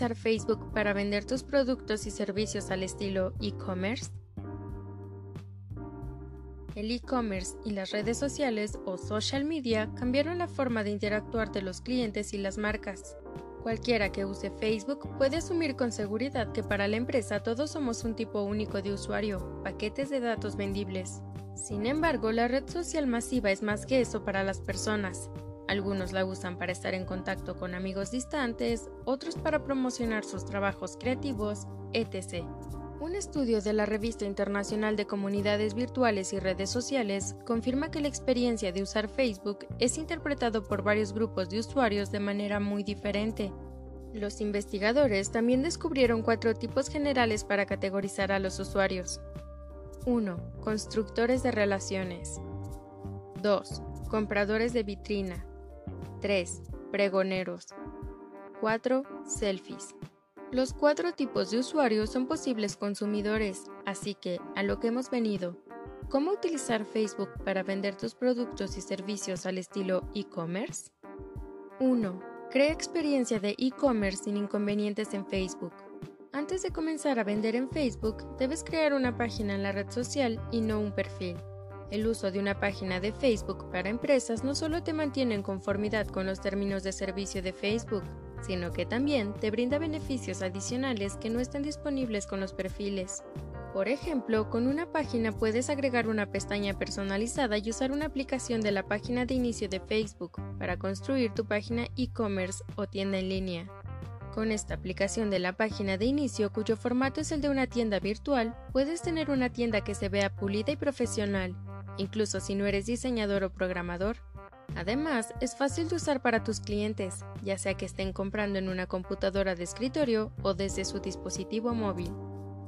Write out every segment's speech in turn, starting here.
utilizar Facebook para vender tus productos y servicios al estilo e-commerce? El e-commerce y las redes sociales o social media cambiaron la forma de interactuar de los clientes y las marcas. Cualquiera que use Facebook puede asumir con seguridad que para la empresa todos somos un tipo único de usuario, paquetes de datos vendibles. Sin embargo, la red social masiva es más que eso para las personas. Algunos la usan para estar en contacto con amigos distantes, otros para promocionar sus trabajos creativos, etc. Un estudio de la Revista Internacional de Comunidades Virtuales y Redes Sociales confirma que la experiencia de usar Facebook es interpretado por varios grupos de usuarios de manera muy diferente. Los investigadores también descubrieron cuatro tipos generales para categorizar a los usuarios. 1. Constructores de relaciones. 2. Compradores de vitrina. 3. Pregoneros. 4. Selfies. Los cuatro tipos de usuarios son posibles consumidores, así que, a lo que hemos venido, ¿cómo utilizar Facebook para vender tus productos y servicios al estilo e-commerce? 1. Crea experiencia de e-commerce sin inconvenientes en Facebook. Antes de comenzar a vender en Facebook, debes crear una página en la red social y no un perfil. El uso de una página de Facebook para empresas no solo te mantiene en conformidad con los términos de servicio de Facebook, sino que también te brinda beneficios adicionales que no están disponibles con los perfiles. Por ejemplo, con una página puedes agregar una pestaña personalizada y usar una aplicación de la página de inicio de Facebook para construir tu página e-commerce o tienda en línea. Con esta aplicación de la página de inicio, cuyo formato es el de una tienda virtual, puedes tener una tienda que se vea pulida y profesional, incluso si no eres diseñador o programador. Además, es fácil de usar para tus clientes, ya sea que estén comprando en una computadora de escritorio o desde su dispositivo móvil.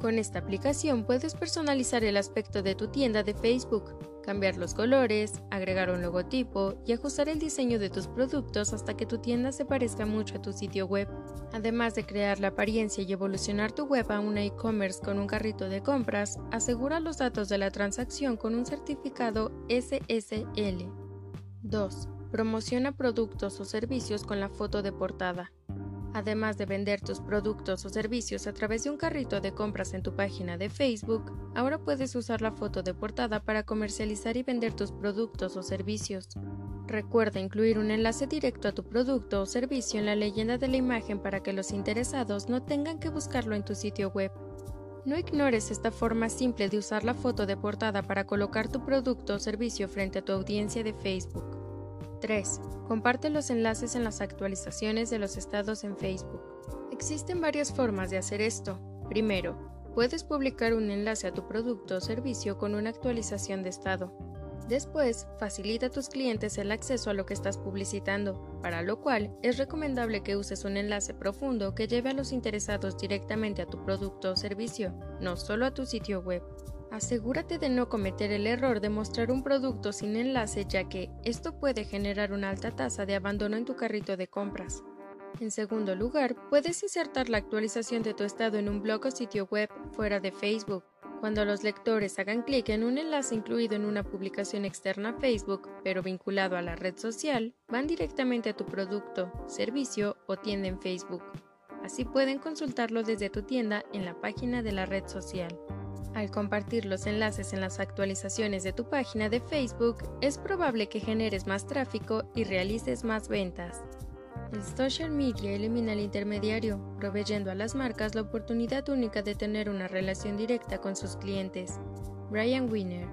Con esta aplicación puedes personalizar el aspecto de tu tienda de Facebook, cambiar los colores, agregar un logotipo y ajustar el diseño de tus productos hasta que tu tienda se parezca mucho a tu sitio web. Además de crear la apariencia y evolucionar tu web a una e-commerce con un carrito de compras, asegura los datos de la transacción con un certificado SSL. 2. Promociona productos o servicios con la foto de portada. Además de vender tus productos o servicios a través de un carrito de compras en tu página de Facebook, ahora puedes usar la foto de portada para comercializar y vender tus productos o servicios. Recuerda incluir un enlace directo a tu producto o servicio en la leyenda de la imagen para que los interesados no tengan que buscarlo en tu sitio web. No ignores esta forma simple de usar la foto de portada para colocar tu producto o servicio frente a tu audiencia de Facebook. 3. Comparte los enlaces en las actualizaciones de los estados en Facebook. Existen varias formas de hacer esto. Primero, puedes publicar un enlace a tu producto o servicio con una actualización de estado. Después, facilita a tus clientes el acceso a lo que estás publicitando, para lo cual es recomendable que uses un enlace profundo que lleve a los interesados directamente a tu producto o servicio, no solo a tu sitio web. Asegúrate de no cometer el error de mostrar un producto sin enlace ya que esto puede generar una alta tasa de abandono en tu carrito de compras. En segundo lugar, puedes insertar la actualización de tu estado en un blog o sitio web fuera de Facebook. Cuando los lectores hagan clic en un enlace incluido en una publicación externa a Facebook, pero vinculado a la red social, van directamente a tu producto, servicio o tienda en Facebook. Así pueden consultarlo desde tu tienda en la página de la red social. Al compartir los enlaces en las actualizaciones de tu página de Facebook, es probable que generes más tráfico y realices más ventas. El social media elimina el intermediario, proveyendo a las marcas la oportunidad única de tener una relación directa con sus clientes. Brian Winner